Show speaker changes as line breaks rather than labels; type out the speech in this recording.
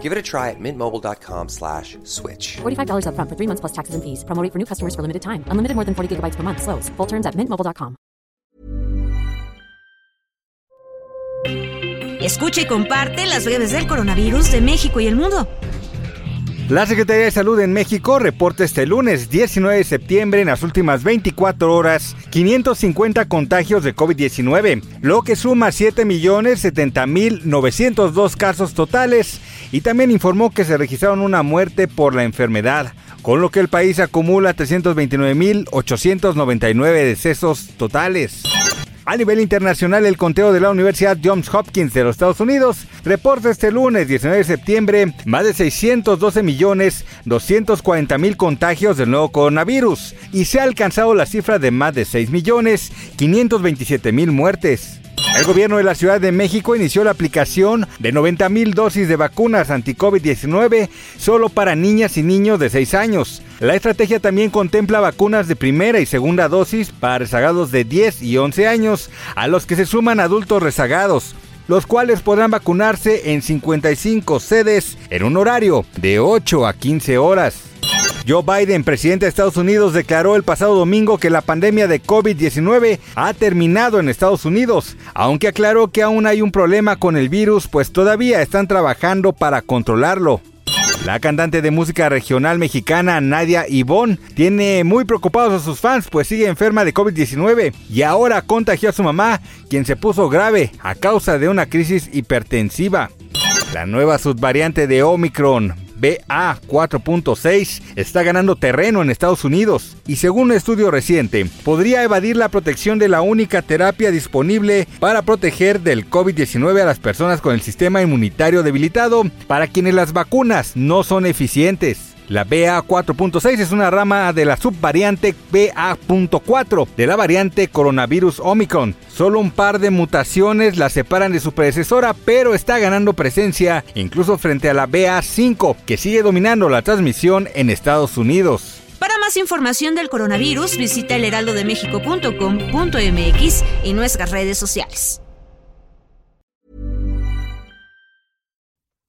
Give it a try at mintmobile.com slash switch.
$45 upfront for three months plus taxes and fees. Promo rate for new customers for limited time. Unlimited more than 40 gigabytes per month. Slows. Full terms at mintmobile.com.
Escucha y comparte las breves del coronavirus de México y el mundo.
La Secretaría de Salud en México reporta este lunes 19 de septiembre en las últimas 24 horas 550 contagios de COVID-19, lo que suma 7.070.902 casos totales y también informó que se registraron una muerte por la enfermedad, con lo que el país acumula 329.899 decesos totales. A nivel internacional, el conteo de la Universidad Johns Hopkins de los Estados Unidos reporta este lunes 19 de septiembre más de 612 millones 240 mil contagios del nuevo coronavirus y se ha alcanzado la cifra de más de 6 millones 527 mil muertes. El gobierno de la Ciudad de México inició la aplicación de 90 mil dosis de vacunas anti-COVID-19 solo para niñas y niños de 6 años. La estrategia también contempla vacunas de primera y segunda dosis para rezagados de 10 y 11 años, a los que se suman adultos rezagados los cuales podrán vacunarse en 55 sedes en un horario de 8 a 15 horas. Joe Biden, presidente de Estados Unidos, declaró el pasado domingo que la pandemia de COVID-19 ha terminado en Estados Unidos, aunque aclaró que aún hay un problema con el virus, pues todavía están trabajando para controlarlo. La cantante de música regional mexicana Nadia Ivón tiene muy preocupados a sus fans pues sigue enferma de COVID-19 y ahora contagió a su mamá, quien se puso grave a causa de una crisis hipertensiva. La nueva subvariante de Omicron, BA4.6 está ganando terreno en Estados Unidos y según un estudio reciente podría evadir la protección de la única terapia disponible para proteger del COVID-19 a las personas con el sistema inmunitario debilitado para quienes las vacunas no son eficientes. La BA4.6 es una rama de la subvariante BA.4 de la variante coronavirus Omicron. Solo un par de mutaciones la separan de su predecesora, pero está ganando presencia incluso frente a la BA5, que sigue dominando la transmisión en Estados Unidos.
Para más información del coronavirus, visita elheraldodemexico.com.mx y nuestras redes sociales.